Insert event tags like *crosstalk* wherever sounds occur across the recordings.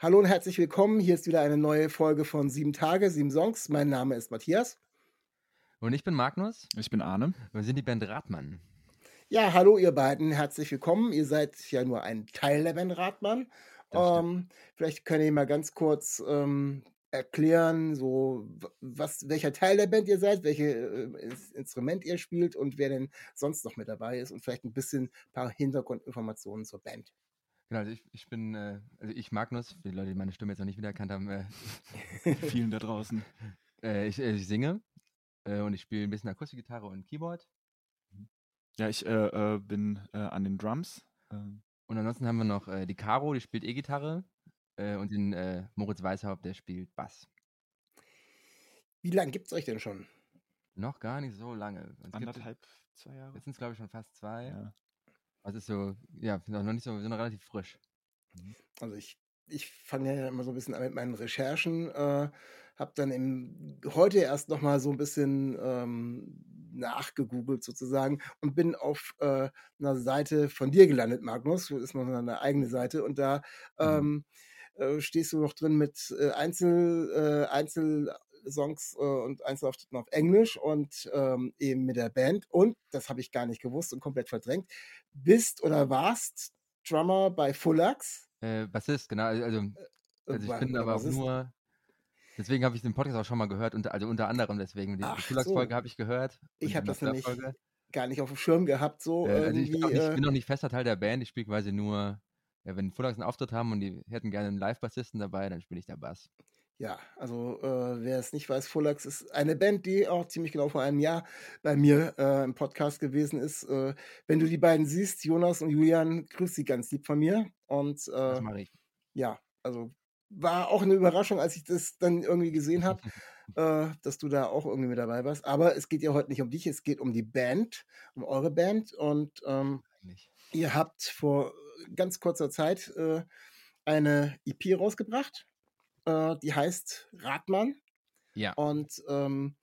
Hallo und herzlich willkommen. Hier ist wieder eine neue Folge von Sieben Tage, sieben Songs. Mein Name ist Matthias. Und ich bin Magnus. Ich bin Arne. Wir sind die Band Radmann. Ja, hallo ihr beiden, herzlich willkommen. Ihr seid ja nur ein Teil der Band Radmann. Ähm, vielleicht könnt ihr mal ganz kurz ähm, erklären, so was, welcher Teil der Band ihr seid, welches äh, Instrument ihr spielt und wer denn sonst noch mit dabei ist und vielleicht ein bisschen ein paar Hintergrundinformationen zur Band. Genau, also ich, ich bin, äh, also ich Magnus, für die Leute, die meine Stimme jetzt noch nicht wiedererkannt haben, äh, *laughs* Vielen da draußen. äh, ich, äh, ich singe äh, und ich spiele ein bisschen Akustikgitarre und Keyboard. Ja, ich äh, äh, bin äh, an den Drums. Ähm, Und ansonsten haben wir noch äh, die Caro, die spielt E-Gitarre äh, und den äh, Moritz Weishaupt, der spielt Bass. Wie lange gibt es euch denn schon? Noch gar nicht so lange. Uns anderthalb, zwei Jahre. Jetzt sind es, glaube ich, schon fast zwei. Ja. Also ist so, ja, noch nicht so, wir sind noch relativ frisch. Also ich, ich fange ja immer so ein bisschen an mit meinen Recherchen, äh, habe dann im, heute erst noch mal so ein bisschen ähm, nachgegoogelt sozusagen und bin auf äh, einer Seite von dir gelandet, Magnus. Das ist noch eine eigene Seite und da ähm, äh, stehst du noch drin mit äh, Einzel, äh, Einzelsongs äh, und Einzelauftritten auf Englisch und ähm, eben mit der Band und, das habe ich gar nicht gewusst und komplett verdrängt, bist oder warst Drummer bei Fullax. Äh, Bassist, genau. Also, also also ich bin aber auch Bassist. nur. Deswegen habe ich den Podcast auch schon mal gehört, unter, also unter anderem deswegen. Die, Schultagsfolge so. habe ich gehört. Ich habe das nämlich gar nicht auf dem Schirm gehabt, so Äh, also ich, bin nicht, äh, ich bin auch nicht fester Teil der Band. Ich spiele quasi nur, ja, wenn Fullax einen Auftritt haben und die hätten gerne einen Live-Bassisten dabei, dann spiele ich der Bass. Ja, also äh, wer es nicht weiß, Fullax ist eine Band, die auch ziemlich genau vor einem Jahr bei mir äh, im Podcast gewesen ist. Äh, wenn du die beiden siehst, Jonas und Julian, grüß sie ganz lieb von mir. Und Das äh, mache ich. ja, also war auch eine Überraschung, als ich das dann irgendwie gesehen habe, *laughs* äh, dass du da auch irgendwie mit dabei warst. Aber es geht ja heute nicht um dich, es geht um die Band, um eure Band. Und ähm. Ihr habt vor ganz kurzer Zeit äh, eine EP rausgebracht, äh, die heißt Radmann. Ja. Und ähm,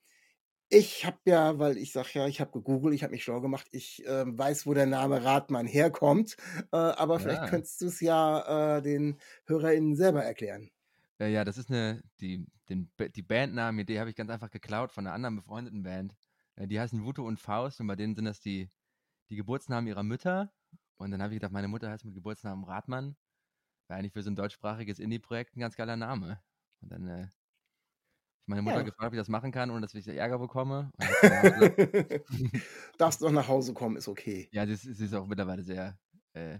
ich habe ja, weil ich sage ja, ich habe gegoogelt, ich habe mich schlau gemacht, ich ähm, weiß, wo der Name Radmann herkommt. Äh, aber vielleicht Ja. könntest du es ja äh, den HörerInnen selber erklären. Äh, ja, das ist eine, die, den, die Bandnamen-Idee habe ich ganz einfach geklaut von einer anderen befreundeten Band. Äh, die heißen Wuto und Faust und bei denen sind das die, die Geburtsnamen ihrer Mütter. Und dann habe ich gedacht, meine Mutter heißt mit Geburtsnamen Radmann. War eigentlich für so ein deutschsprachiges Indie-Projekt ein ganz geiler Name. Und dann äh, ich meine Mutter Ja. gefragt, wie ich das machen kann, ohne dass ich Ärger bekomme. *laughs* Darfst doch nach Hause kommen, ist okay. ja, sie ist, sie ist auch mittlerweile sehr, äh,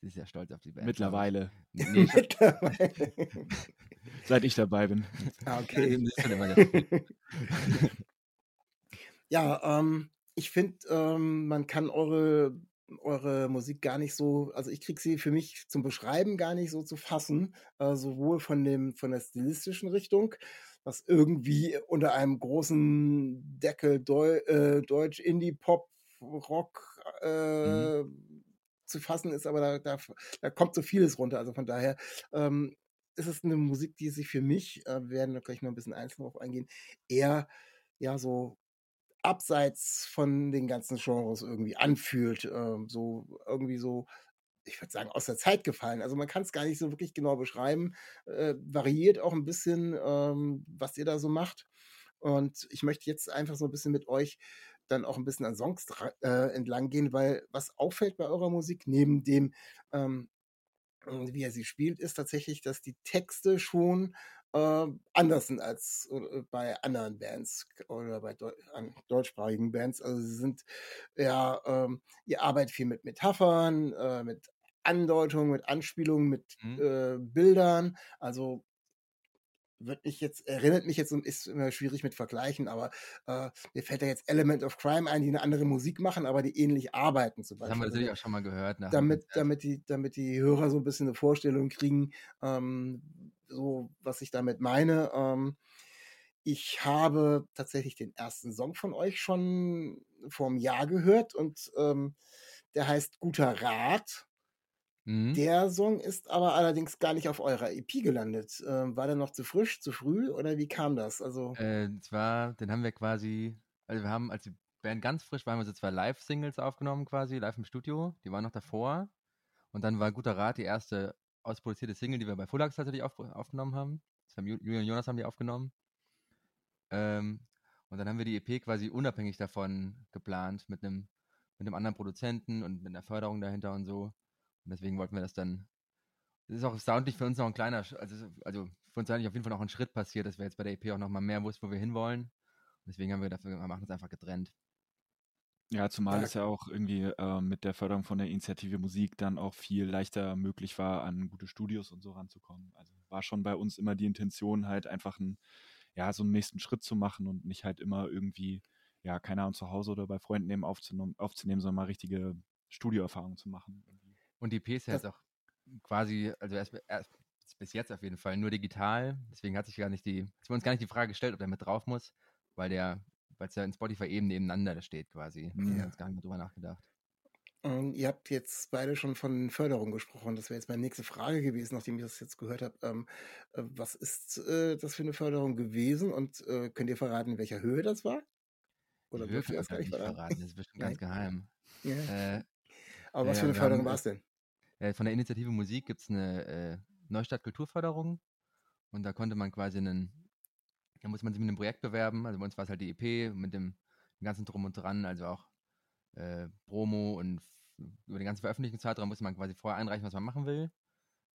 sie ist sehr stolz auf die Band. Mittlerweile, Nee, Mittlerweile. *laughs* seit ich dabei bin. Ah, okay. *laughs* Ja, ähm, ich finde, ähm, man kann eure, eure Musik gar nicht so, also ich kriege sie für mich zum Beschreiben gar nicht so zu fassen, äh, sowohl von dem, von der stilistischen Richtung, was irgendwie unter einem großen Deckel Deu äh, Deutsch, Indie, Pop, Rock äh, zu fassen ist, aber da, da, da kommt so vieles runter. Also von daher ähm, ist es eine Musik, die sich für mich, äh, wir werden da gleich noch ein bisschen einzeln drauf eingehen, eher ja so abseits von den ganzen Genres irgendwie anfühlt. Ähm, so irgendwie so, ich würde sagen, aus der Zeit gefallen. Also man kann es gar nicht so wirklich genau beschreiben. Äh, variiert auch ein bisschen, ähm, was ihr da so macht. Und ich möchte jetzt einfach so ein bisschen mit euch dann auch ein bisschen an Songs äh, entlang gehen, weil was auffällt bei eurer Musik, neben dem, ähm, wie er sie spielt, ist tatsächlich, dass die Texte schon äh, anders sind als äh, bei anderen Bands oder bei Deu deutschsprachigen Bands. Also sie sind ja, ähm, ihr arbeitet viel mit Metaphern, äh, mit Andeutungen, mit Anspielungen, mit Mhm. äh, Bildern. Also wird mich jetzt, erinnert mich jetzt, ist immer schwierig mit Vergleichen, aber äh, mir fällt da jetzt Element of Crime ein, die eine andere Musik machen, aber die ähnlich arbeiten zum Das Beispiel. haben wir natürlich auch schon mal gehört. Damit, damit, die, damit die Hörer so ein bisschen eine Vorstellung kriegen, ähm, so was ich damit meine. Ähm, ich habe tatsächlich den ersten Song von euch schon vor einem Jahr gehört und ähm, der heißt Guter Rat. Mhm. Der Song ist aber allerdings gar nicht auf eurer EP gelandet. Ähm, war der noch zu frisch, zu früh oder wie kam das? Also, Äh, zwar, den haben wir quasi, also wir haben, als die Band ganz frisch war, haben wir so zwei Live-Singles aufgenommen quasi, live im Studio. Die waren noch davor. Und dann war Guter Rat die erste ausproduzierte Single, die wir bei Fullax tatsächlich auf, aufgenommen haben. Julian und Jonas haben die aufgenommen. Ähm, und dann haben wir die EP quasi unabhängig davon geplant mit einem mit einem anderen Produzenten und mit einer Förderung dahinter und so. Und deswegen wollten wir das dann. Das ist auch soundlich für uns noch ein kleiner, also, also für uns eigentlich auf jeden Fall noch ein Schritt passiert, dass wir jetzt bei der EP auch noch mal mehr wussten, wo wir hinwollen. Und deswegen haben wir dafür, wir machen es einfach getrennt. Ja, zumal Ja. es ja auch irgendwie äh, mit der Förderung von der Initiative Musik dann auch viel leichter möglich war, an gute Studios und so ranzukommen. Also war schon bei uns immer die Intention, halt einfach einen, ja, so einen nächsten Schritt zu machen und nicht halt immer irgendwie, ja, keine Ahnung, zu Hause oder bei Freunden eben aufzunehmen, aufzunehmen sondern mal richtige Studioerfahrungen zu machen. Und die EP ist ja Das- jetzt auch quasi, also erst, erst bis jetzt auf jeden Fall nur digital. Deswegen hat sich gar nicht die, es wurde uns gar nicht die Frage gestellt, ob der mit drauf muss, weil der, weil es ja in Spotify eben nebeneinander steht quasi. Wir Ja. uns gar nicht mehr drüber nachgedacht. ähm, ihr habt jetzt beide schon von Förderung gesprochen. Das wäre jetzt meine nächste Frage gewesen, nachdem ich das jetzt gehört habe. Ähm, äh, was ist äh, das für eine Förderung gewesen und äh, könnt ihr verraten, in welcher Höhe das war? Oder Die Höhe dürft ihr das gar wir nicht verraten? verraten, das ist bestimmt ganz geheim. Ja. Äh, Aber was für eine Förderung war es denn? äh, von der Initiative Musik gibt es eine Neustadt Kulturförderung und da konnte man quasi einen, da muss man sich mit einem Projekt bewerben. Also bei uns war es halt die EP mit dem, dem ganzen Drum und Dran, also auch äh, Promo und über den ganzen Veröffentlichungszeitraum muss man quasi vorher einreichen, was man machen will.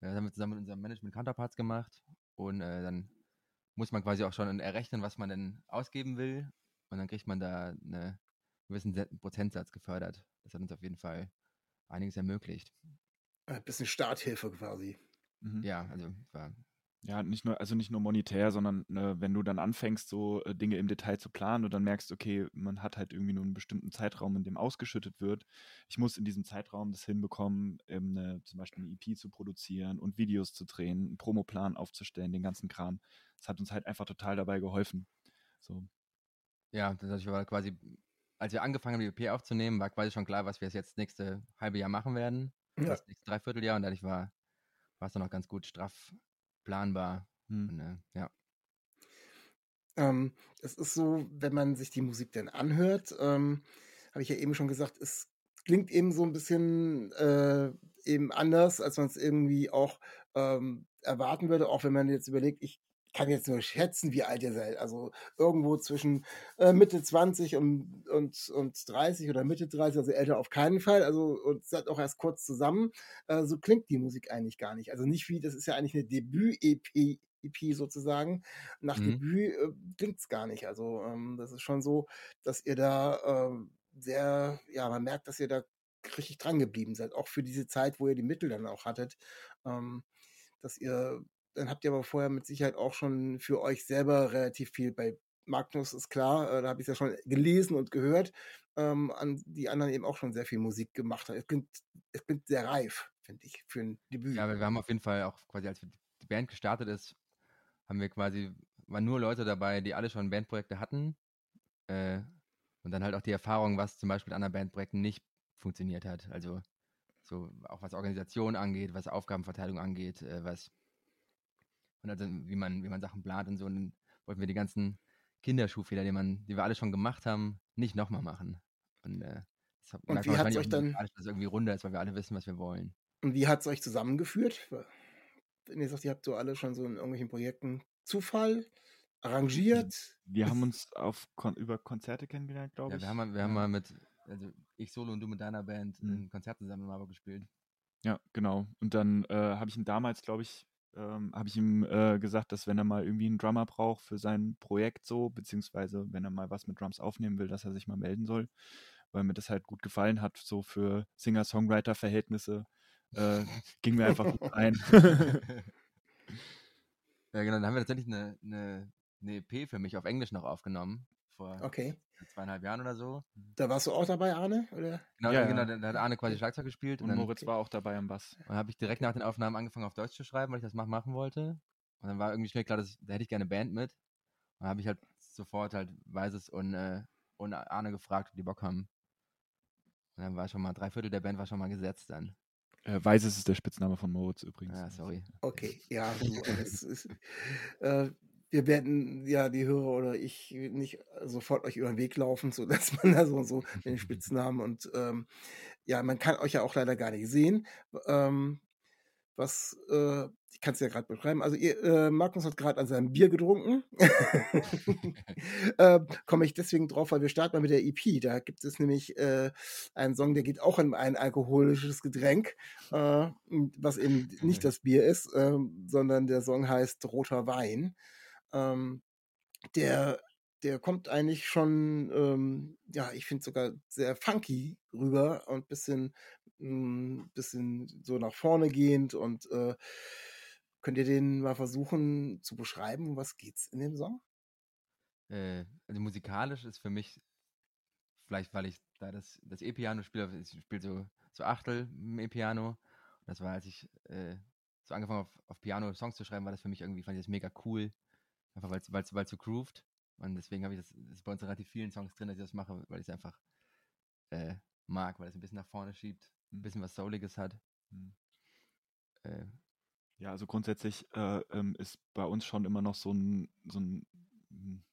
Äh, Das haben wir zusammen mit unserem Management Counterparts gemacht und äh, dann muss man quasi auch schon errechnen, was man denn ausgeben will und dann kriegt man da einen gewissen Se- Prozentsatz gefördert. Das hat uns auf jeden Fall einiges ermöglicht. Ein bisschen Starthilfe quasi. Mhm. Ja, also war Ja, nicht nur, also nicht nur monetär, sondern äh, wenn du dann anfängst, so äh, Dinge im Detail zu planen und dann merkst, okay, man hat halt irgendwie nur einen bestimmten Zeitraum, in dem ausgeschüttet wird. Ich muss in diesem Zeitraum das hinbekommen, eben eine, zum Beispiel eine EP zu produzieren und Videos zu drehen, einen Promoplan aufzustellen, den ganzen Kram. Das hat uns halt einfach total dabei geholfen. So. Ja, das war quasi, als wir angefangen haben, die EP aufzunehmen, war quasi schon klar, was wir jetzt nächste halbe Jahr machen werden. Ja. Das nächste Dreivierteljahr und dadurch war, war es dann auch ganz gut straff planbar. Hm. Und, äh, ja. Ähm, es ist so, wenn man sich die Musik dann anhört, ähm, habe ich ja eben schon gesagt, es klingt eben so ein bisschen äh, eben anders, als man es irgendwie auch ähm, erwarten würde, auch wenn man jetzt überlegt, ich kann jetzt nur schätzen, wie alt ihr seid. Also irgendwo zwischen äh, Mitte 20 und, und, und 30 oder Mitte 30, also älter auf keinen Fall. Also und seid auch erst kurz zusammen. Äh, so klingt die Musik eigentlich gar nicht. Also nicht wie, das ist ja eigentlich eine Debüt-EP EP sozusagen. Nach Mhm. Debüt äh, klingt es gar nicht. Also ähm, das ist schon so, dass ihr da ähm, sehr, ja, man merkt, dass ihr da richtig dran geblieben seid, auch für diese Zeit, wo ihr die Mittel dann auch hattet, ähm, dass ihr, dann habt ihr aber vorher mit Sicherheit auch schon für euch selber relativ viel bei Magnus ist klar, äh, da habe ich ja schon gelesen und gehört, ähm, an die anderen eben auch schon sehr viel Musik gemacht haben. Es klingt, es klingt sehr reif, finde ich, für ein Debüt. ja, wir haben auf jeden Fall auch quasi, als die Band gestartet ist, haben wir quasi, waren nur Leute dabei, die alle schon Bandprojekte hatten. Äh, und dann halt auch die Erfahrung, was zum Beispiel mit anderen Bandprojekten nicht funktioniert hat. Also so auch was Organisation angeht, was Aufgabenverteilung angeht, äh, was und also wie man, wie man Sachen plant und so. Und dann wollten wir die ganzen Kinderschuhfehler, die man, die wir alle schon gemacht haben, nicht nochmal machen. Und, äh, das Und merkt wie man hat's wahrscheinlich euch auch dann- dass es irgendwie runder ist, weil wir alle wissen, was wir wollen. Und wie hat es euch zusammengeführt? Wenn ihr sagt, ihr habt so alle schon so in irgendwelchen Projekten Zufall, arrangiert. Wir haben uns auf Kon über Konzerte kennengelernt, glaube Ja, ich. wir haben, mal- wir haben mal mit, also ich solo und du mit deiner Band Mhm. ein Konzert zusammen in Marburg gespielt. Ja, genau. Und dann äh, habe ich ihm damals, glaube ich, ähm, habe ich ihm äh, gesagt, dass wenn er mal irgendwie einen Drummer braucht für sein Projekt so, beziehungsweise wenn er mal was mit Drums aufnehmen will, dass er sich mal melden soll, weil mir das halt gut gefallen hat, so für Singer-Songwriter-Verhältnisse. Äh, *laughs* ging mir einfach gut ein. *laughs* *laughs* Ja, genau, dann haben wir tatsächlich eine, eine, eine EP für mich auf Englisch noch aufgenommen. Vor Okay. zweieinhalb Jahren oder so. Da warst du auch dabei, Arne? Oder? Genau, Ja, genau da, da hat Arne quasi Schlagzeug gespielt. Und dann Moritz war auch dabei am Bass. Und dann habe ich direkt nach den Aufnahmen angefangen auf Deutsch zu schreiben, weil ich das mach, machen wollte. Und dann war irgendwie schnell klar, dass ich, da hätte ich gerne eine Band mit. Und dann habe ich halt sofort halt Weises und, äh, und Arne gefragt, ob die Bock haben. Und dann war schon mal, drei Viertel der Band war schon mal gesetzt dann. Äh, Weises ist der Spitzname von Moritz übrigens. Ja, sorry. Okay, *laughs* ja, du, es ist, äh, wir werden ja die Hörer oder ich nicht sofort euch über den Weg laufen, so dass man da so, so *laughs* den Spitznamen und ähm, ja, man kann euch ja auch leider gar nicht sehen. Ähm, was, äh, ich kann es ja gerade beschreiben. Also ihr, äh, Magnus hat gerade an seinem Bier getrunken. *laughs* *laughs* äh, Komme ich deswegen drauf, weil wir starten mal mit der EP. Da gibt es nämlich äh, einen Song, der geht auch in ein alkoholisches Getränk, äh, was eben nicht das Bier ist, ähm, sondern der Song heißt Roter Wein. Ähm, der, der kommt eigentlich schon, ähm, ja, ich finde sogar sehr funky rüber und bisschen, mh, bisschen so nach vorne gehend und äh, könnt ihr den mal versuchen zu beschreiben? Um Was geht's in dem Song? Äh, also musikalisch ist für mich, vielleicht weil ich da das, das E-Piano spiele, ich spiele so, so Achtel im E-Piano. Das war, als ich äh, so angefangen habe, auf, auf Piano Songs zu schreiben, war das für mich irgendwie, fand ich das mega cool. Einfach weil es weil so grooved. Und deswegen habe ich das, das ist bei uns relativ vielen Songs drin, dass ich das mache, weil ich es einfach äh, mag, weil es ein bisschen nach vorne schiebt, ein bisschen was Souliges hat. Hm. Äh, Ja, also grundsätzlich äh, ähm, ist bei uns schon immer noch so ein, so ein, hm,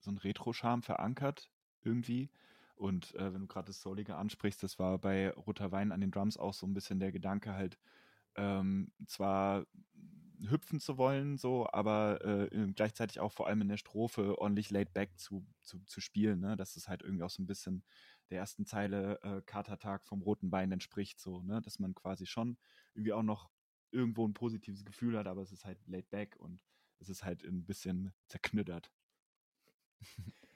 so ein Retro-Charme verankert irgendwie. Und äh, wenn du gerade das Soulige ansprichst, das war bei Roter Wein an den Drums auch so ein bisschen der Gedanke halt, ähm, zwar hüpfen zu wollen, so, aber äh, gleichzeitig auch vor allem in der Strophe ordentlich laid back zu, zu, zu spielen, ne? dass es halt irgendwie auch so ein bisschen der ersten Zeile äh, Katertag vom Roten Wein entspricht, so, ne? dass man quasi schon irgendwie auch noch irgendwo ein positives Gefühl hat, aber es ist halt laid back und es ist halt ein bisschen zerknüttert. *laughs*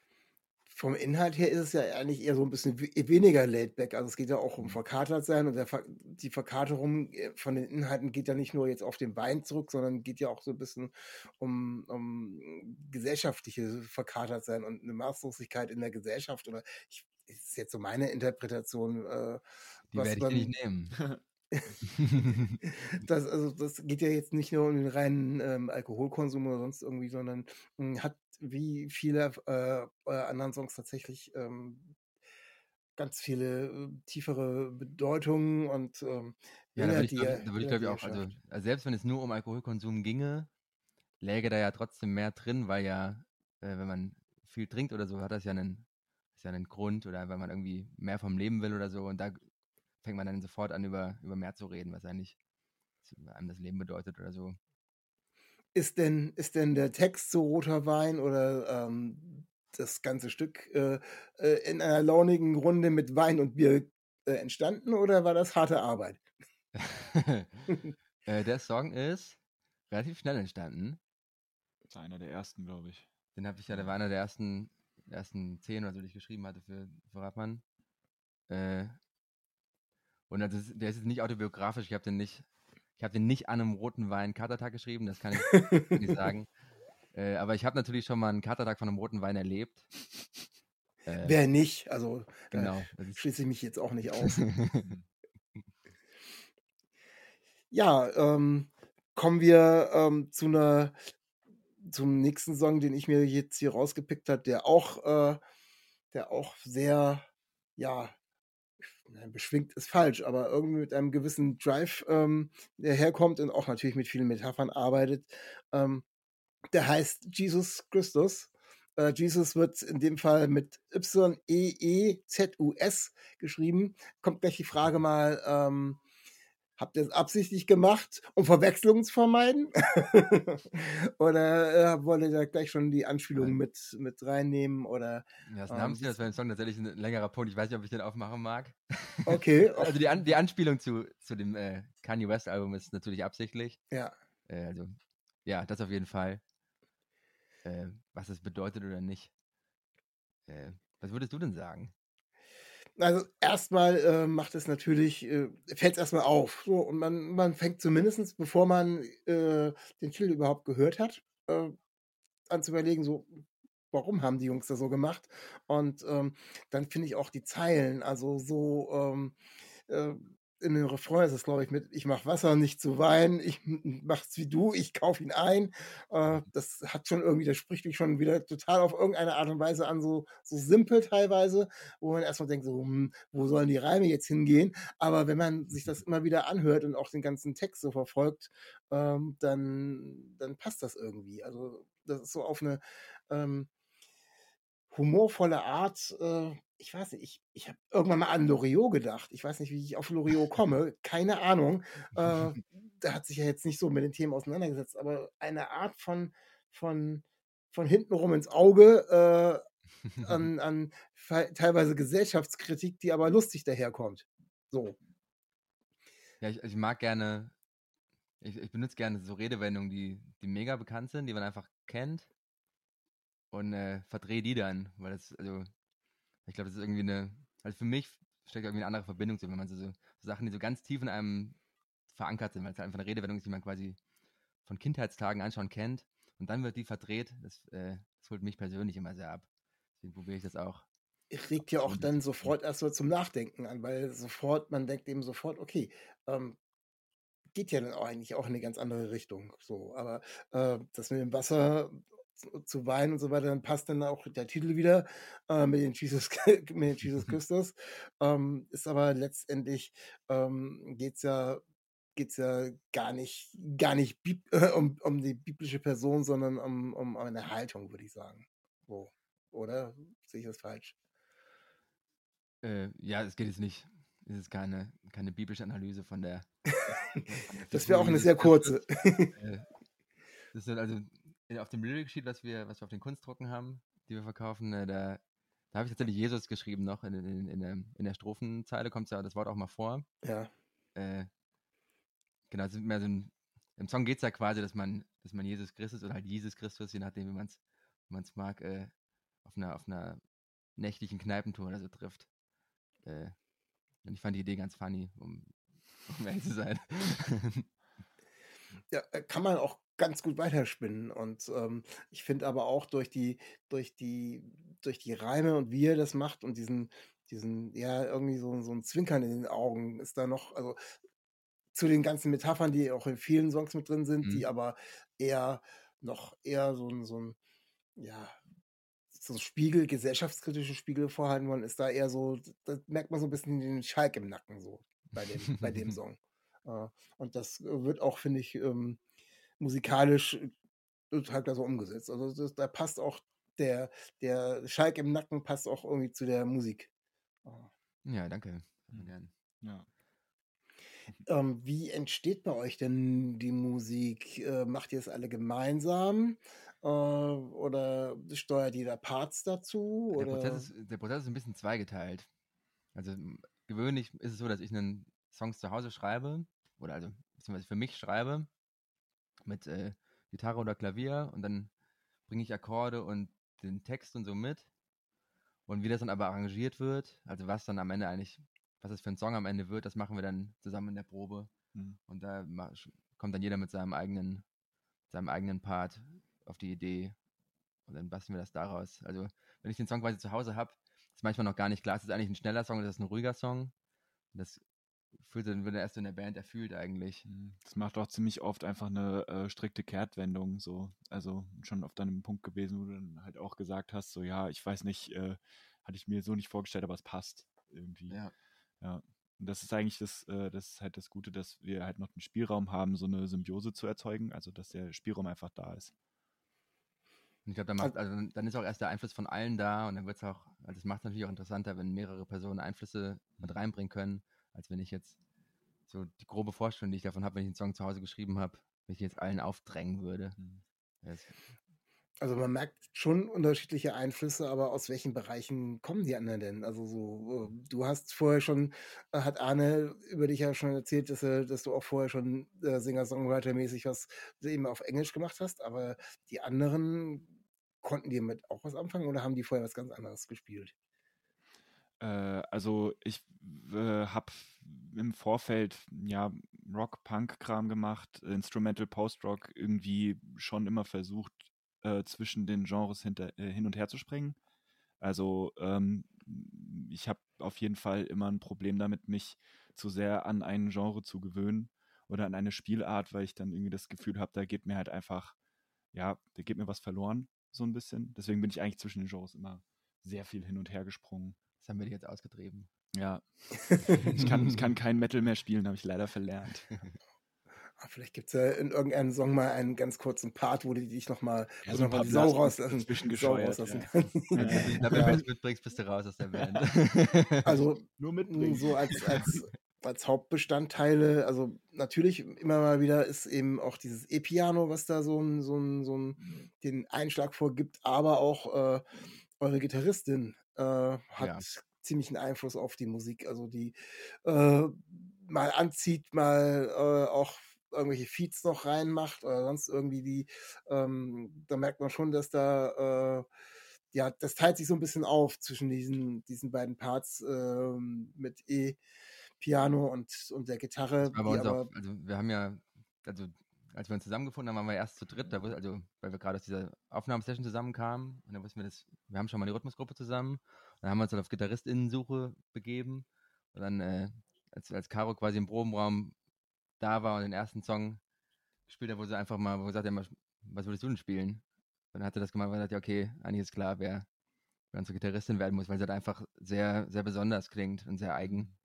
Vom Inhalt her ist es ja eigentlich eher so ein bisschen we- weniger laid back. Also es geht ja auch um verkatert sein und Ver- die Verkaterung äh, von den Inhalten geht ja nicht nur jetzt auf den Wein zurück, sondern geht ja auch so ein bisschen um, um gesellschaftliche verkatert sein und eine Maßlosigkeit in der Gesellschaft. Oder ich, ist jetzt so meine Interpretation. Äh, die was werde ich nicht nehmen. *laughs* *laughs* *laughs* das, also das geht ja jetzt nicht nur um den reinen ähm, Alkoholkonsum oder sonst irgendwie, sondern mh, hat wie viele äh, eurer anderen Songs tatsächlich ähm, ganz viele äh, tiefere Bedeutungen und ähm, Ja, da würde ich, die glaub, da ich glaube ich auch, also, also selbst wenn es nur um Alkoholkonsum ginge, läge da ja trotzdem mehr drin, weil ja, äh, wenn man viel trinkt oder so, hat das ja einen, ist ja einen Grund oder wenn man irgendwie mehr vom Leben will oder so und da fängt man dann sofort an, über, über mehr zu reden, was eigentlich einem das Leben bedeutet oder so. Ist denn, ist denn der Text zu Roter Wein oder ähm, das ganze Stück äh, äh, in einer launigen Runde mit Wein und Bier äh, entstanden oder war das harte Arbeit? *laughs* äh, der Song ist relativ schnell entstanden. Das ist einer der ersten, glaube ich. Den habe ich ja, der war einer der ersten, ersten zehn oder so, die ich geschrieben hatte für, für Radmann. Äh, und das ist, der ist jetzt nicht autobiografisch, ich habe den nicht, ich habe den nicht an einem roten Wein Katertag geschrieben, das kann ich *laughs* nicht sagen. Äh, aber ich habe natürlich schon mal einen Katertag von einem roten Wein erlebt. Äh, Wer nicht? Also da genau. Ist, schließe ich mich jetzt auch nicht *laughs* aus. Ja, ähm, kommen wir ähm, zu einer, zum nächsten Song, den ich mir jetzt hier rausgepickt habe, der auch, äh, der auch sehr, ja, nein, beschwingt ist falsch, aber irgendwie mit einem gewissen Drive ähm, der herkommt und auch natürlich mit vielen Metaphern arbeitet. Ähm, der heißt Jesus Christus. Äh, Jesus wird in dem Fall mit Y-E-E-Z-U-S geschrieben. Kommt gleich die Frage mal, ähm, habt ihr es absichtlich gemacht, um Verwechslungen zu vermeiden? *laughs* oder äh, wollt ihr da gleich schon die Anspielung mit, mit reinnehmen? Oder ja, das ähm, Namensziel, das wäre ein Song tatsächlich ein längerer Punkt. Ich weiß nicht, ob ich den aufmachen mag. okay, *laughs* Also die, An die Anspielung zu, zu dem äh, Kanye West Album ist natürlich absichtlich. ja. Äh, also, ja, das auf jeden Fall. Äh, was es bedeutet oder nicht. Äh, was würdest du denn sagen? Also erstmal äh, macht es natürlich, äh, fällt es erstmal auf. So, und man, man fängt zumindest, bevor man äh, den Titel überhaupt gehört hat, äh, an zu überlegen, so, warum haben die Jungs das so gemacht? Und ähm, dann finde ich auch die Zeilen, also so ähm, äh, in den Refrain ist es, glaube ich, mit Ich mach Wasser nicht zu Wein, ich *laughs* mach's wie du, ich kauf ihn ein. Äh, das hat schon irgendwie, das spricht mich schon wieder total auf irgendeine Art und Weise an, so, so simpel teilweise, wo man erstmal denkt, so, hm, wo sollen die Reime jetzt hingehen? Aber wenn man sich das immer wieder anhört und auch den ganzen Text so verfolgt, ähm, dann, dann passt das irgendwie. Also, das ist so auf eine ähm, humorvolle Art, äh, ich weiß nicht, ich, ich habe irgendwann mal an Loriot gedacht. Ich weiß nicht, wie ich auf Loriot komme. Keine Ahnung. Äh, *laughs* der hat sich ja jetzt nicht so mit den Themen auseinandergesetzt, aber eine Art von, von, von hintenrum ins Auge äh, *laughs* an, an teilweise Gesellschaftskritik, die aber lustig daherkommt. So. Ja, ich, ich mag gerne, ich, ich benutze gerne so Redewendungen, die, die mega bekannt sind, die man einfach kennt und äh, verdrehe die dann, weil das, also ich glaube, das ist irgendwie eine, also für mich steckt irgendwie eine andere Verbindung zu, wenn man so, so, Sachen, die so ganz tief in einem verankert sind, weil es halt einfach eine Redewendung ist, die man quasi von Kindheitstagen an schon kennt und dann wird die verdreht, das, äh, das holt mich persönlich immer sehr ab. Deswegen probiere ich das auch. Ich regt ja auch dann sofort erst so zum Nachdenken an, weil sofort, man denkt eben sofort, okay, ähm, geht ja dann auch eigentlich auch in eine ganz andere Richtung. So, aber äh, das mit dem Wasser zu weinen und so weiter, dann passt dann auch der Titel wieder äh, mit den Jesus, *laughs* mit den Jesus *laughs* Christus. Ähm, ist aber letztendlich ähm, geht es ja geht's ja gar nicht, gar nicht äh, *laughs* um, um die biblische Person, sondern um, um eine Haltung, würde ich sagen. So. Oder sehe ich das falsch? Äh, ja, es geht jetzt nicht. Es ist keine, keine biblische Analyse von der. das wäre auch eine sehr kurze. Äh, das ist also auf dem Lyric Sheet, was wir, was wir auf den Kunstdrucken haben, die wir verkaufen, äh, da, da habe ich tatsächlich Jesus geschrieben noch. In, in, in, der, in der Strophenzeile kommt ja das Wort auch mal vor. Ja. Äh, genau, es ist mehr so ein, im Song geht es ja quasi, dass man, dass man Jesus Christus oder halt Jesus Christus, je nachdem, wie man es mag, äh, auf, einer, auf einer nächtlichen Kneipentour oder so trifft. Äh, und ich fand die Idee ganz funny, um, um ehrlich zu sein. Ja, äh, kann man auch ganz gut weiterspinnen. Und ähm, ich finde aber auch durch die, durch die, durch die Reime und wie er das macht und diesen, diesen, ja, irgendwie so, so ein Zwinkern in den Augen ist da noch, also zu den ganzen Metaphern, die auch in vielen Songs mit drin sind, mhm. die aber eher noch eher so ein, so ein, ja, so Spiegel, gesellschaftskritische Spiegel vorhalten wollen, ist da eher so, da merkt man so ein bisschen den Schalk im Nacken so bei dem, bei dem *laughs* Song. Uh, und das wird auch, finde ich, ähm, musikalisch total klasse umgesetzt. Also das, da passt auch der, der Schalk im Nacken passt auch irgendwie zu der Musik. Oh. Ja, danke. Mhm. Gern. Ja. Ähm, wie entsteht bei euch denn die Musik? Äh, macht ihr es alle gemeinsam? Äh, oder steuert jeder Parts dazu? Der, Prozess ist, der Prozess ist ein bisschen zweigeteilt. Also gewöhnlich ist es so, dass ich einen Song zu Hause schreibe, oder also beziehungsweise für mich schreibe mit äh, Gitarre oder Klavier und dann bringe ich Akkorde und den Text und so mit. Und wie das dann aber arrangiert wird, also was dann am Ende eigentlich, was das für ein Song am Ende wird, das machen wir dann zusammen in der Probe. Mhm. Und da kommt dann jeder mit seinem eigenen, seinem eigenen Part auf die Idee. Und dann basteln wir das daraus. Also, wenn ich den Song quasi zu Hause habe, ist manchmal noch gar nicht klar, ist das eigentlich ein schneller Song oder ist ein ruhiger Song. Das fühlt dann, wird er erst in der Band erfüllt eigentlich. Mhm. Das macht auch ziemlich oft einfach eine äh, strikte Kehrtwendung, so. Also schon auf deinem Punkt gewesen, wo du dann halt auch gesagt hast, so ja, ich weiß nicht, äh, hatte ich mir so nicht vorgestellt, aber es passt irgendwie. Ja. Ja. Und das ist eigentlich das, äh, das ist halt das Gute, dass wir halt noch den Spielraum haben, so eine Symbiose zu erzeugen, also dass der Spielraum einfach da ist. Und ich glaube, dann, macht, also dann ist auch erst der Einfluss von allen da und dann wird es auch, also das macht es natürlich auch interessanter, wenn mehrere Personen Einflüsse mit mhm. reinbringen können, als wenn ich jetzt so die grobe Vorstellung, die ich davon habe, wenn ich einen Song zu Hause geschrieben habe, wenn ich jetzt allen aufdrängen würde. Mhm. Also man merkt schon unterschiedliche Einflüsse, aber aus welchen Bereichen kommen die anderen denn? Also so, äh, du hast vorher schon, äh, hat Arne über dich ja schon erzählt, dass, er, dass du auch vorher schon äh, Singer-Songwriter-mäßig was eben auf Englisch gemacht hast, aber die anderen konnten die mit auch was anfangen oder haben die vorher was ganz anderes gespielt? Äh, also ich äh, habe im Vorfeld ja Rock-Punk-Kram gemacht, Instrumental Post-Rock irgendwie schon immer versucht, äh, zwischen den Genres hinter, äh, hin und her zu springen. Also ähm, ich habe auf jeden Fall immer ein Problem damit, mich zu sehr an ein Genre zu gewöhnen oder an eine Spielart, weil ich dann irgendwie das Gefühl habe, da geht mir halt einfach, ja, da geht mir was verloren, so ein bisschen. Deswegen bin ich eigentlich zwischen den Genres immer sehr viel hin und her gesprungen. Das haben wir dich jetzt ausgetrieben. Ja. *laughs* ich, kann, ich kann kein Metal mehr spielen, habe ich leider verlernt. *laughs* Ah, vielleicht gibt es ja in irgendeinem Song mal einen ganz kurzen Part, wo du dich nochmal Ja, so noch die Sau rauslassen, dazwischen Sau gescheuert, rauslassen ja. kannst. Wenn du ich glaube, Ja. wenn du mitbringst, bist du raus aus der Band. *laughs* Also Nur mitbringen. so als, als, als Hauptbestandteile, also natürlich immer mal wieder ist eben auch dieses E-Piano, was da so ein, so ein, so ein, den Einschlag vorgibt, aber auch äh, eure Gitarristin äh, hat Ja. ziemlichen Einfluss auf die Musik, also die äh, mal anzieht, mal äh, auch irgendwelche Feeds noch reinmacht oder sonst irgendwie die, ähm, da merkt man schon, dass da äh, ja, das teilt sich so ein bisschen auf zwischen diesen, diesen beiden Parts ähm, mit E-Piano und, und der Gitarre. Uns aber, auch, also wir haben ja, also als wir uns zusammengefunden haben, waren wir erst zu dritt, da, also weil wir gerade aus dieser Aufnahmesession zusammenkamen und dann wussten wir das, wir haben schon mal die Rhythmusgruppe zusammen, dann haben wir uns dann auf GitarristInnen-Suche begeben und dann, äh, als, als Caro quasi im Probenraum da war und den ersten Song gespielt hat, wo sie einfach mal, wo sie sagte, ja, was würdest du denn spielen? Und dann hat sie das gemacht und gesagt, ja, okay, eigentlich ist klar, wer, wer unsere Gitarristin werden muss, weil sie halt einfach sehr, sehr besonders klingt und sehr eigen.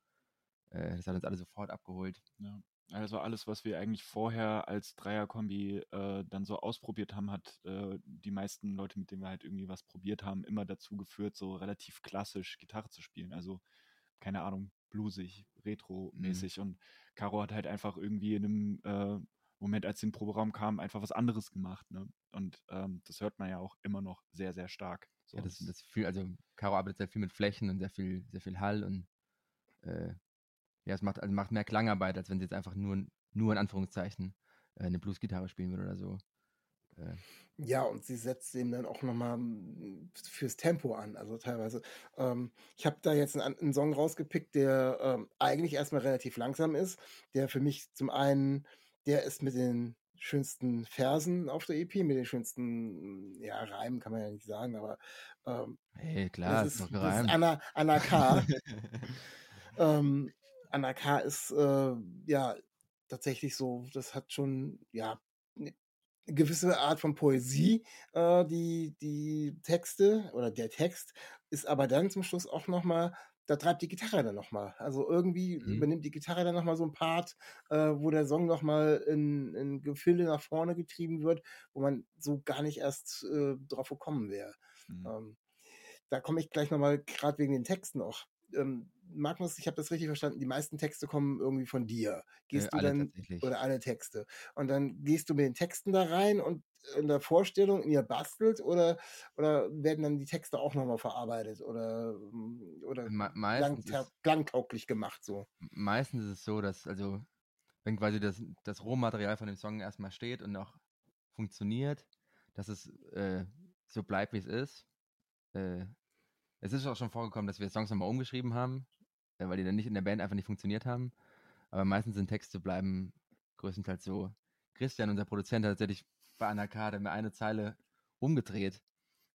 Äh, das hat uns alle sofort abgeholt. Ja. Also alles, was wir eigentlich vorher als Dreierkombi äh, dann so ausprobiert haben, hat äh, die meisten Leute, mit denen wir halt irgendwie was probiert haben, immer dazu geführt, so relativ klassisch Gitarre zu spielen. Also, keine Ahnung, bluesig, retro-mäßig. Und Caro hat halt einfach irgendwie in einem äh, Moment, als sie in den Proberaum kam, einfach was anderes gemacht. Ne? Und ähm, das hört man ja auch immer noch sehr, sehr stark. So, Ja, das, das viel, also Caro arbeitet sehr viel mit Flächen und sehr viel, sehr viel Hall und äh, ja, es macht, also macht mehr Klangarbeit, als wenn sie jetzt einfach nur, nur in Anführungszeichen äh, eine Bluesgitarre spielen würde oder so. Äh, ja, und sie setzt eben dann auch nochmal fürs Tempo an. Also teilweise. Ähm, ich habe da jetzt einen, einen Song rausgepickt, der ähm, eigentlich erstmal relativ langsam ist, der für mich zum einen, der ist mit den schönsten Versen auf der EP, mit den schönsten, ja, Reimen kann man ja nicht sagen, aber ähm, hey, klar, das ist ist, das ist. Anna, Anna K. *laughs* ähm, Anna K. ist äh, ja tatsächlich so, das hat schon ja eine gewisse Art von Poesie, äh, die, die Texte oder der Text ist aber dann zum Schluss auch nochmal, da treibt die Gitarre dann nochmal. Also irgendwie Mhm. übernimmt die Gitarre dann nochmal so ein Part, äh, wo der Song nochmal in, in Gefilde nach vorne getrieben wird, wo man so gar nicht erst äh, drauf gekommen wäre. Mhm. Ähm, da komme ich gleich nochmal, gerade wegen den Texten auch. Ähm, Magnus, ich habe das richtig verstanden, die meisten Texte kommen irgendwie von dir. Gehst Äh, du alle dann, oder alle Texte. Und dann gehst du mit den Texten da rein und in der Vorstellung, ihr bastelt oder, oder werden dann die Texte auch nochmal verarbeitet oder, mm, oder Me klangtauglich gemacht so. meistens ist es so, dass, also, wenn quasi das, das Rohmaterial von dem Song erstmal steht und auch funktioniert, dass es äh, so bleibt, wie es ist. Äh, es ist auch schon vorgekommen, dass wir Songs nochmal umgeschrieben haben, äh, weil die dann nicht in der Band einfach nicht funktioniert haben. Aber meistens sind Texte bleiben größtenteils so. Christian, unser Produzent, hat tatsächlich bei Anakade mir eine Zeile umgedreht.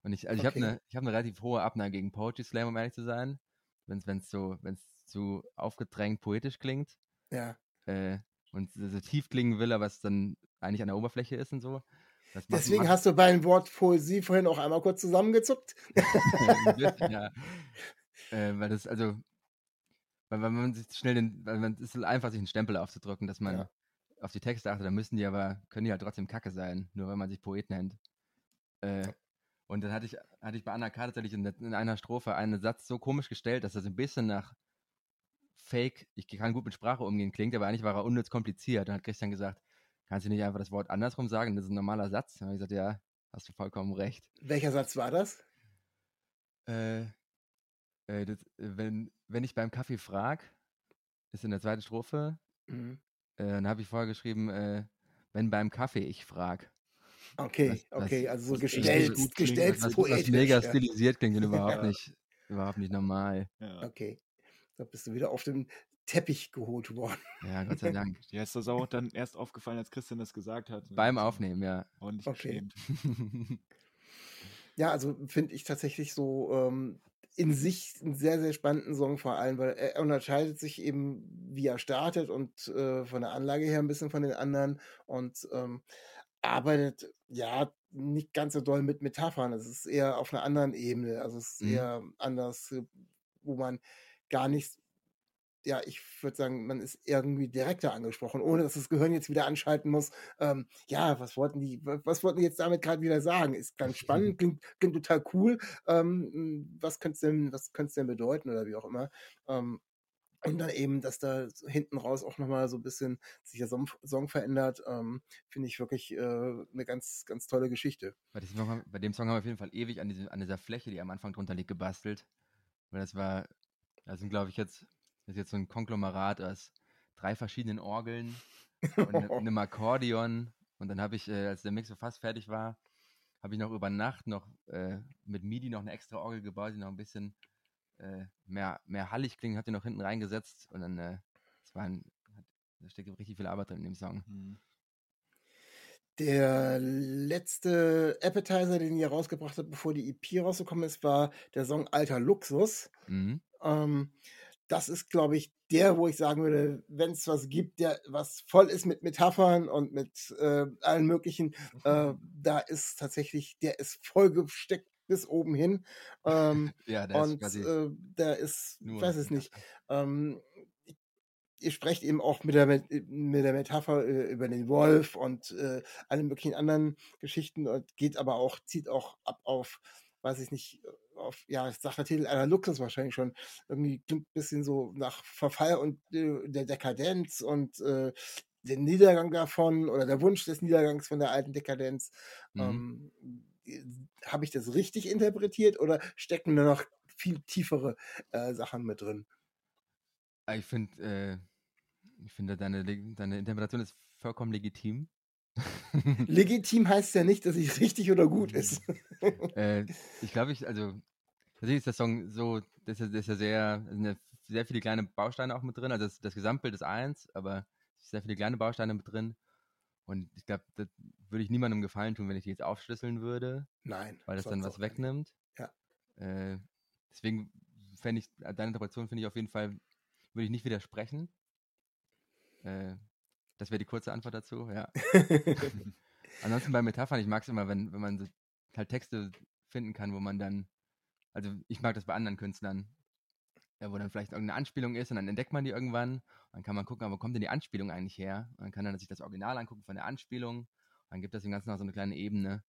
Und ich, also ich habe Okay. eine ich hab ne relativ hohe Abneigung gegen Poetry Slam, um ehrlich zu sein. Wenn es so, zu aufgedrängt poetisch klingt Ja. äh, und so, so tief klingen will, aber es dann eigentlich an der Oberfläche ist und so. Deswegen macht- hast du beim Wort Poesie vorhin auch einmal kurz zusammengezuckt. *laughs* ja. Äh, weil das, also, weil, weil man sich schnell den, weil man, es ist einfach, sich einen Stempel aufzudrücken, dass man Ja. auf die Texte achtet, dann müssen die aber, können die halt trotzdem Kacke sein, nur wenn man sich Poet nennt. Äh, und dann hatte ich, hatte ich bei Anna K. tatsächlich in, in einer Strophe einen Satz so komisch gestellt, dass das ein bisschen nach Fake, ich kann gut mit Sprache umgehen, klingt, aber eigentlich war er unnütz kompliziert. Dann hat Christian gesagt, kannst du nicht einfach das Wort andersrum sagen? Das ist ein normaler Satz. Dann habe ich gesagt, ja, hast du vollkommen recht. Welcher Satz war das? Äh, äh, das, äh, wenn, wenn ich beim Kaffee frag, ist in der zweiten Strophe, Mhm. äh, dann habe ich vorher geschrieben, äh, wenn beim Kaffee ich frag. Okay, Was- was- okay, also so was gestellt, gut klingt, gestellt Was, was poetisch. mega ja. stilisiert klingt und *laughs* überhaupt Ja. nicht überhaupt nicht normal. Ja. Okay. Da bist du wieder auf den Teppich geholt worden. Ja, Gott sei Dank. Dir ist das auch dann erst aufgefallen, als Christian das gesagt hat. Beim Aufnehmen, ja. Ordentlich Okay. geschämt. Ja, also finde ich tatsächlich so ähm, in sich einen sehr, sehr spannenden Song vor allem, weil er unterscheidet sich eben, wie er startet und äh, von der Anlage her ein bisschen von den anderen und ähm, arbeitet ja nicht ganz so doll mit Metaphern. Es ist eher auf einer anderen Ebene. Also es ist Mhm. eher anders, wo man gar nicht, ja, ich würde sagen, man ist irgendwie direkter angesprochen, ohne dass das Gehirn jetzt wieder anschalten muss. Ähm, ja, was wollten die, wa- was wollten die jetzt damit gerade wieder sagen? Ist ganz spannend, *laughs* klingt, klingt total cool. Ähm, was könnte es denn, was könnte es denn bedeuten oder wie auch immer? Ähm, und dann eben, dass da hinten raus auch nochmal so ein bisschen sich der Song, verändert, ähm, finde ich wirklich äh, eine ganz, ganz tolle Geschichte. Bei, diesem Song, bei dem Song haben wir auf jeden Fall ewig an, diese, an dieser Fläche, die am Anfang drunter liegt, gebastelt. Weil das war, das sind, glaube ich, jetzt, das ist jetzt so ein Konglomerat aus drei verschiedenen Orgeln und ne- *laughs* einem Akkordeon. Und dann habe ich, äh, als der Mix so fast fertig war, habe ich noch über Nacht noch äh, mit MIDI noch eine extra Orgel gebaut, die noch ein bisschen äh, mehr, mehr hallig klingt, habe die noch hinten reingesetzt und dann, äh, das war ein, hat, da steckt richtig viel Arbeit drin in dem Song. Hm. Der letzte Appetizer, den ihr rausgebracht habt, bevor die EP rausgekommen ist, war der Song Alter Luxus. Mhm. Ähm, das ist, glaube ich, der, wo ich sagen würde, wenn es was gibt, der was voll ist mit Metaphern und mit äh, allen möglichen, äh, *laughs* da ist tatsächlich, der ist voll gesteckt bis oben hin. Ähm, *laughs* Ja, der ist und quasi äh, der ist, ich nur weiß es nicht. Ähm, ihr sprecht eben auch mit der, mit der Metapher äh, über den Wolf und äh, alle möglichen anderen Geschichten und geht aber auch, zieht auch ab auf, weiß ich nicht, auf, ja, ich sag der Titel einer Luxus wahrscheinlich schon. Irgendwie klingt ein bisschen so nach Verfall und äh, der Dekadenz und äh, den Niedergang davon oder der Wunsch des Niedergangs von der alten Dekadenz. Mhm. Ähm, Habe ich das richtig interpretiert oder stecken da noch viel tiefere äh, Sachen mit drin? Ah, Ich finde, äh, ich finde, deine, deine Interpretation ist vollkommen legitim. *laughs* Legitim heißt ja nicht, dass es richtig oder gut ist. äh, ich glaube, ich, also, tatsächlich ist der Song so, das ist, das ist ja sehr, es sind ja sehr viele kleine Bausteine auch mit drin. Also, das, das Gesamtbild ist eins, aber es sind sehr viele kleine Bausteine mit drin. Und ich glaube, das würde ich niemandem gefallen tun, wenn ich die jetzt aufschlüsseln würde, Nein. weil das dann was gar nicht. wegnimmt. Ja. Äh, deswegen fände ich, deine Interpretation finde ich auf jeden Fall, würde ich nicht widersprechen. Äh, das wäre die kurze Antwort dazu, ja. *laughs* *laughs* Ansonsten bei Metaphern, ich mag es immer, wenn, wenn man so halt Texte finden kann, wo man dann, also ich mag das bei anderen Künstlern, ja, wo dann vielleicht irgendeine Anspielung ist und dann entdeckt man die irgendwann. Und dann kann man gucken, aber wo kommt denn die Anspielung eigentlich her? Und dann kann man sich das Original angucken von der Anspielung. Und dann gibt das dem Ganzen noch so eine kleine Ebene.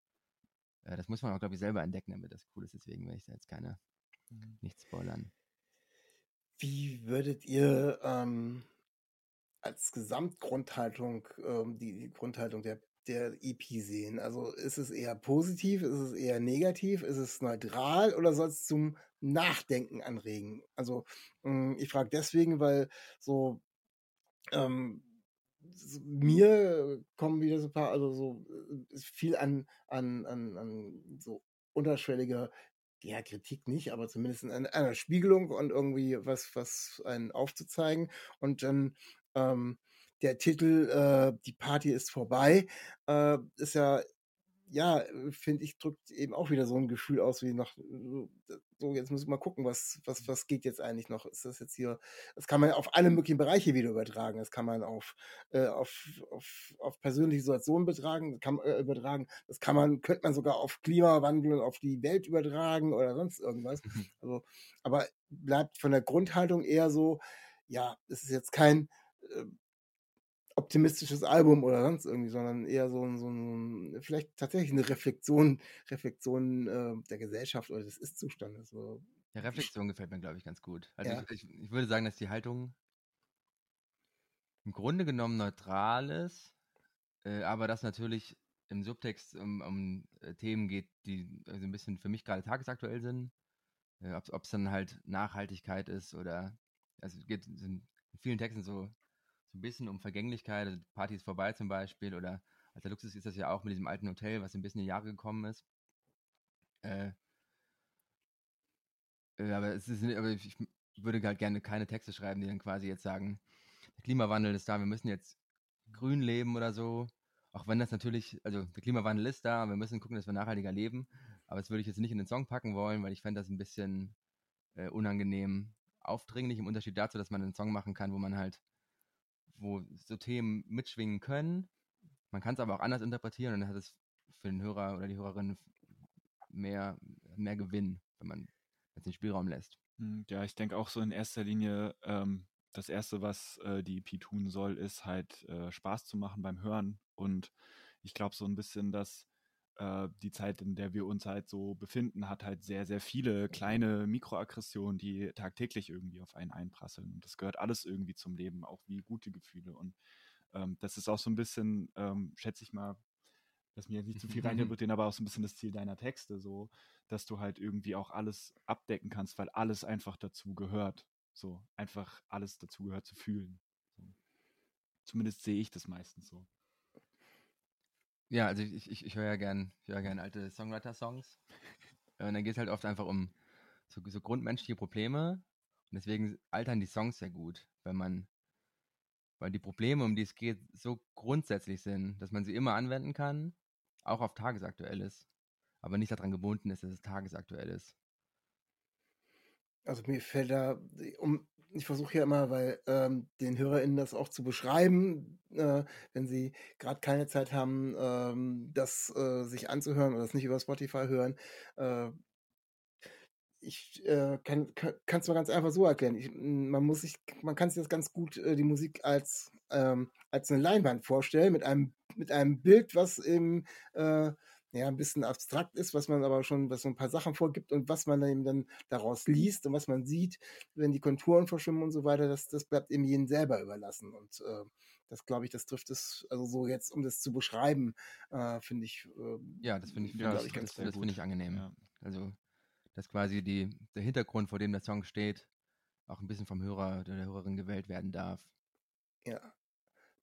Äh, das muss man auch, glaube ich, selber entdecken, damit das cool ist. Deswegen will ich da jetzt keine, nicht spoilern. Wie würdet ihr ähm, als Gesamtgrundhaltung ähm, die, die Grundhaltung der, der EP sehen? Also ist es eher positiv, ist es eher negativ, ist es neutral oder soll es zum Nachdenken anregen? Also mh, ich frage deswegen, weil so ähm, mir kommen wieder so ein paar, also so äh, viel an, an, an, an so unterschwelliger ja, Kritik nicht, aber zumindest in einer Spiegelung und irgendwie was, was einen aufzuzeigen. Und dann ähm, der Titel äh, Die Party ist vorbei, äh, ist ja, ja, finde ich, drückt eben auch wieder so ein Gefühl aus, wie noch, so, so, jetzt muss ich mal gucken, was, was, was geht jetzt eigentlich noch? Ist das jetzt hier, das kann man auf alle möglichen Bereiche wieder übertragen. Das kann man auf, äh, auf, auf, auf persönliche Situationen betragen, kann, äh, übertragen. Das kann man, könnte man sogar auf Klimawandel und auf die Welt übertragen oder sonst irgendwas. Also, aber bleibt von der Grundhaltung eher so, ja, es ist jetzt kein äh, optimistisches Album oder sonst irgendwie, sondern eher so ein, so ein vielleicht tatsächlich eine Reflexion, Reflexion äh, der Gesellschaft oder des Ist-Zustandes. So. Ja, Reflexion gefällt mir, glaube ich, ganz gut. Also Ja. ich, ich, ich würde sagen, dass die Haltung im Grunde genommen neutral ist, äh, aber dass natürlich im Subtext um, um äh, Themen geht, die äh, so ein bisschen für mich gerade tagesaktuell sind. Äh, Ob es dann halt Nachhaltigkeit ist oder also es geht in vielen Texten so, so ein bisschen um Vergänglichkeit, also die Party ist vorbei zum Beispiel oder als der Luxus ist das ja auch mit diesem alten Hotel, was ein bisschen in die Jahre gekommen ist. Äh, Äh, aber ist, aber ich würde halt gerne keine Texte schreiben, die dann quasi jetzt sagen, der Klimawandel ist da, wir müssen jetzt grün leben oder so. Auch wenn das natürlich, also der Klimawandel ist da, wir müssen gucken, dass wir nachhaltiger leben. Aber das würde ich jetzt nicht in den Song packen wollen, weil ich fände das ein bisschen äh, unangenehm aufdringlich im Unterschied dazu, dass man einen Song machen kann, wo man halt, wo so Themen mitschwingen können. Man kann es aber auch anders interpretieren und dann hat es für den Hörer oder die Hörerin mehr, mehr Gewinn, wenn man jetzt den Spielraum lässt. Hm, ja, ich denke auch so in erster Linie, ähm, das Erste, was äh, die EP tun soll, ist halt äh, Spaß zu machen beim Hören. Und ich glaube so ein bisschen, dass äh, die Zeit, in der wir uns halt so befinden, hat halt sehr, sehr viele kleine Mikroaggressionen, die tagtäglich irgendwie auf einen einprasseln. Und das gehört alles irgendwie zum Leben, auch wie gute Gefühle. Und ähm, das ist auch so ein bisschen, ähm, schätze ich mal, dass mir jetzt nicht zu viel reininterpretieren, *laughs* aber auch so ein bisschen das Ziel deiner Texte, so, dass du halt irgendwie auch alles abdecken kannst, weil alles einfach dazu gehört. So, einfach alles dazu gehört zu fühlen. So. Zumindest sehe ich das meistens so. Ja, also ich, ich, ich höre ja gern, ich höre gern alte Songwriter-Songs. Und dann geht es halt oft einfach um so, so grundmenschliche Probleme. Und deswegen altern die Songs sehr gut, weil man, weil die Probleme, um die es geht, so grundsätzlich sind, dass man sie immer anwenden kann auch auf tagesaktuelles, aber nicht daran gebunden ist, dass es tagesaktuell ist. Also mir fällt da, um, ich versuche ja immer, weil ähm, den HörerInnen das auch zu beschreiben, äh, wenn sie gerade keine Zeit haben, ähm, das äh, sich anzuhören oder das nicht über Spotify hören. Äh, ich äh, kann es mal ganz einfach so erklären. Ich, man muss sich, man kann sich das ganz gut äh, die Musik als ähm, als eine Leinwand vorstellen mit einem mit einem Bild, was eben äh, ja, ein bisschen abstrakt ist, was man aber schon, was so ein paar Sachen vorgibt und was man eben dann daraus liest und was man sieht, wenn die Konturen verschwimmen und so weiter, das, das bleibt eben jedem selber überlassen. Und äh, das glaube ich, das trifft es, also so jetzt, um das zu beschreiben, äh, finde ich. Äh, ja, das finde ich, ja, das, ich das, das finde ich angenehm. Ja. Also, dass quasi die, der Hintergrund, vor dem der Song steht, auch ein bisschen vom Hörer oder der Hörerin gewählt werden darf. Ja,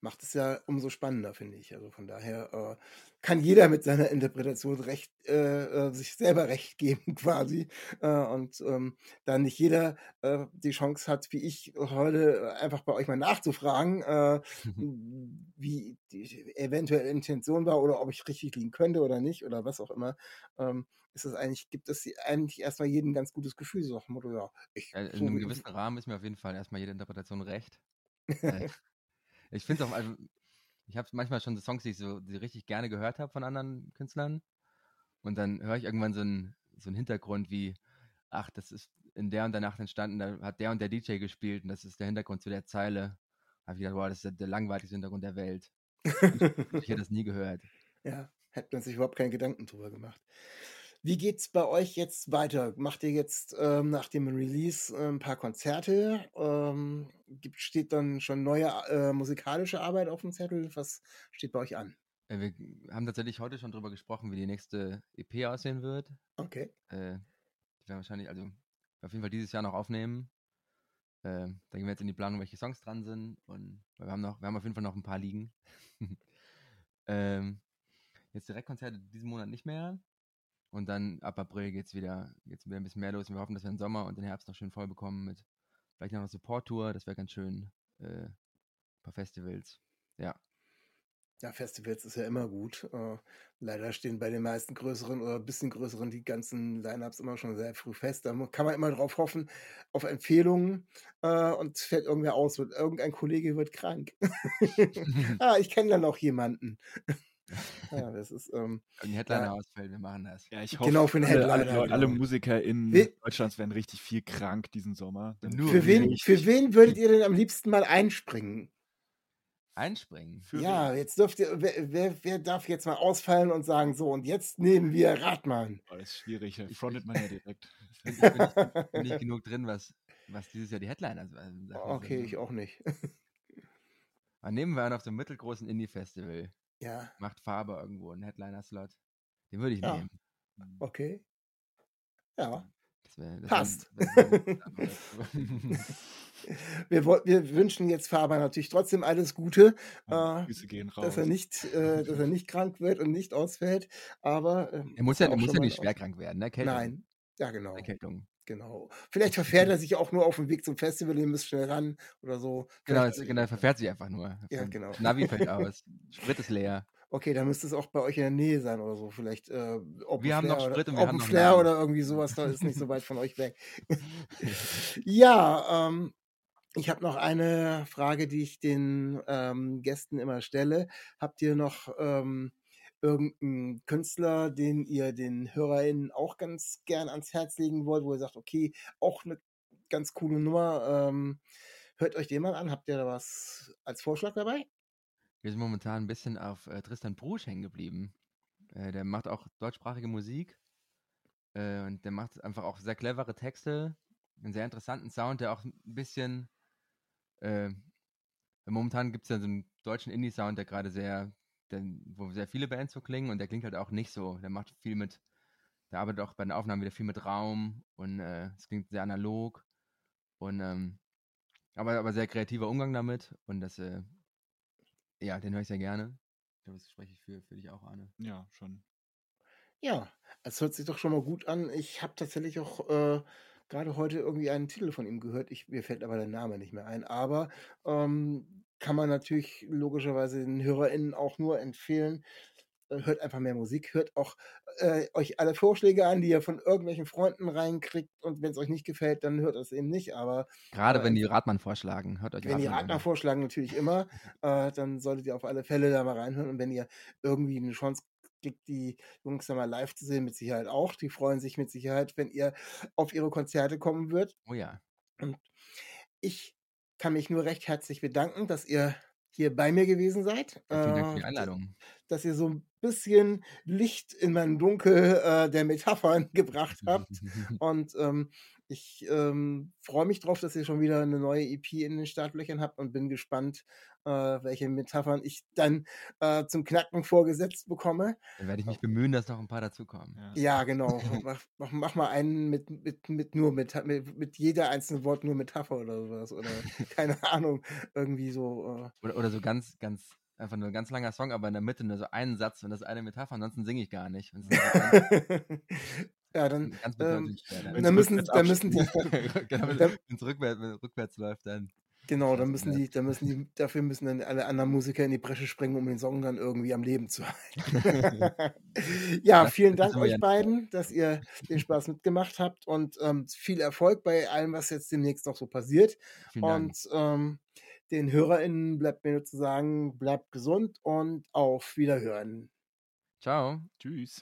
macht es ja umso spannender, finde ich. Also von daher äh, kann jeder mit seiner Interpretation recht, äh, äh sich selber recht geben *laughs* quasi. Äh, und ähm, da nicht jeder äh, die Chance hat, wie ich heute einfach bei euch mal nachzufragen, äh, *laughs* wie die eventuelle Intention war oder ob ich richtig liegen könnte oder nicht oder was auch immer. Ähm, ist es eigentlich, gibt es eigentlich erstmal jedem ein ganz gutes Gefühl, so nach dem Motto, ja, ich. in so einem gewissen Rahmen ist mir auf jeden Fall erstmal jede Interpretation recht. *laughs* Ich finde es auch, also, ich habe manchmal schon so Songs, die ich so die richtig gerne gehört habe von anderen Künstlern. Und dann höre ich irgendwann so einen, so Hintergrund wie, ach, das ist in der und der Nacht entstanden, da hat der und der DJ gespielt und das ist der Hintergrund zu der Zeile. Da habe ich gedacht, wow, das ist der, der langweiligste Hintergrund der Welt. ich, ich hätte das nie gehört. *laughs* Ja, hätte man sich überhaupt keinen Gedanken drüber gemacht. Wie geht's bei euch jetzt weiter? Macht ihr jetzt ähm, nach dem Release äh, ein paar Konzerte? Ähm, gibt, steht dann schon neue äh, musikalische Arbeit auf dem Zettel? Was steht bei euch an? Äh, wir haben tatsächlich heute schon darüber gesprochen, wie die nächste EP aussehen wird. Okay. Äh, die werden wahrscheinlich, also auf jeden Fall dieses Jahr noch aufnehmen. Äh, da gehen wir jetzt in die Planung, welche Songs dran sind. Und wir haben noch, wir haben auf jeden Fall noch ein paar liegen. *laughs* ähm, jetzt Direktkonzerte diesen Monat nicht mehr. Und dann ab April geht es wieder, geht's wieder ein bisschen mehr los. Und wir hoffen, dass wir den Sommer und den Herbst noch schön voll bekommen mit vielleicht noch eine Support-Tour. Das wäre ganz schön. Äh, ein paar Festivals. Ja. Ja, Festivals ist ja immer gut. Äh, leider stehen bei den meisten größeren oder ein bisschen größeren die ganzen Lineups immer schon sehr früh fest. Da kann man immer drauf hoffen, auf Empfehlungen äh, und fällt irgendwer aus. Irgendein Kollege wird krank. *laughs* ah, ich kenne da noch jemanden. Ja, das ist. Ähm, ein Headliner ja. ausfällt, wir machen das. Ja, ich hoffe, genau für einen Headliner. Alle, alle, alle genau. Musiker in We Deutschland werden richtig viel krank diesen Sommer. Für wen, für wen würdet ihr denn am liebsten mal einspringen? Einspringen? Für ja, wen? jetzt dürft ihr, wer, wer, wer, darf jetzt mal ausfallen und sagen, so, und jetzt nehmen wir Radmann. Oh, das ist schwierig, da frontet man ja direkt. *laughs* Ich bin, bin nicht *laughs* genug drin, was, was dieses Jahr die Headliner sind. Okay, sind. ich auch nicht. *laughs* Dann nehmen wir einen auf dem mittelgroßen Indie-Festival. Ja. Macht Farbe irgendwo, einen Headliner-Slot. Den würde ich ja. nehmen. Okay. Ja. Das wär, das Passt. *laughs* wir, wir, wünschen jetzt Faber natürlich trotzdem alles Gute. Ja, äh, gehen raus. Dass er, nicht, äh, dass er nicht krank wird und nicht ausfällt. Aber. Äh, er muss ja, er muss ja nicht schwer krank werden, ne? Nein. Ja, genau. Erkältung. Genau. Vielleicht verfährt er sich auch nur auf dem Weg zum Festival, ihr müsst schnell ran oder so. Genau, Vielleicht, es, genau, er verfährt sich einfach nur. Ja, genau. Navi *laughs* fällt aus. Sprit ist leer. Okay, dann müsste es auch bei euch in der Nähe sein oder so. Vielleicht äh, Open Wir haben noch Sprit oder, und wir haben noch Flair oder irgendwie sowas, da ist nicht so weit von euch weg. *laughs* *laughs* ja, ähm, ich habe noch eine Frage, die ich den ähm, Gästen immer stelle. Habt ihr noch ähm, irgendeinen Künstler, den ihr den HörerInnen auch ganz gern ans Herz legen wollt, wo ihr sagt, okay, auch eine ganz coole Nummer. Ähm, hört euch den mal an. Habt ihr da was als Vorschlag dabei? Wir sind momentan ein bisschen auf äh, Tristan Brusch hängen geblieben. Äh, der macht auch deutschsprachige Musik. Äh, und der macht einfach auch sehr clevere Texte. Einen sehr interessanten Sound, der auch ein bisschen. Äh, momentan gibt es ja so einen deutschen Indie-Sound, der gerade sehr. Der, wo sehr viele Bands so klingen und der klingt halt auch nicht so. Der macht viel mit. Der arbeitet auch bei den Aufnahmen wieder viel mit Raum und äh, es klingt sehr analog. Und. Ähm, aber, aber sehr kreativer Umgang damit und das. Äh, ja, den höre ich sehr gerne. Ich glaube, das spreche ich für, für dich auch, Arne. Ja, schon. Ja, es hört sich doch schon mal gut an. Ich habe tatsächlich auch äh, gerade heute irgendwie einen Titel von ihm gehört. Ich, mir fällt aber der Name nicht mehr ein. Aber ähm, kann man natürlich logischerweise den HörerInnen auch nur empfehlen. äh, Hört einfach mehr Musik, hört auch äh, euch alle Vorschläge an, die ihr von irgendwelchen Freunden reinkriegt. Und wenn es euch nicht gefällt, dann hört es eben nicht. Aber Gerade äh, wenn die Radmann vorschlagen, hört euch wenn die Radmann Radner an. vorschlagen, natürlich immer, *laughs* äh, dann solltet ihr auf alle Fälle da mal reinhören. Und wenn ihr irgendwie eine Chance kriegt, die Jungs da mal live zu sehen, mit Sicherheit auch. Die freuen sich mit Sicherheit, wenn ihr auf ihre Konzerte kommen würdet. Oh ja. Und ich kann mich nur recht herzlich bedanken, dass ihr hier bei mir gewesen seid. Ja, Vielen Dank für die Äh, Einladung. dass ihr so ein bisschen Licht in mein Dunkel äh, der Metaphern *laughs* gebracht habt. *laughs* Und ähm, ich ähm, freue mich drauf, dass ihr schon wieder eine neue EP in den Startlöchern habt und bin gespannt, äh, welche Metaphern ich dann äh, zum Knacken vorgesetzt bekomme. Dann werde ich mich bemühen, dass noch ein paar dazukommen. Ja. Ja, *laughs* genau. mach, mach, mach mal einen mit, mit, mit nur Meta mit, mit jeder einzelnen Wort nur Metapher oder sowas. Oder *laughs* keine Ahnung. Irgendwie so. Äh, Oder, oder so ganz, ganz, einfach nur ein ganz langer Song, aber in der Mitte nur so einen Satz und das ist eine Metapher, ansonsten singe ich gar nicht. *laughs* Ja, dann. ganz Ähm, dann. Dann müssen, dann müssen die, *laughs* genau, wenn es rückwärts, rückwärts läuft, dann. Genau, dann müssen die, dann müssen die, dafür müssen dann alle anderen Musiker in die Bresche springen, um den Song dann irgendwie am Leben zu halten. *laughs* ja, vielen Dank euch beiden, dass ihr den Spaß mitgemacht habt und ähm, viel Erfolg bei allem, was jetzt demnächst noch so passiert. Und ähm, den HörerInnen bleibt mir nur zu sagen, bleibt gesund und auf Wiederhören. Ciao. Tschüss.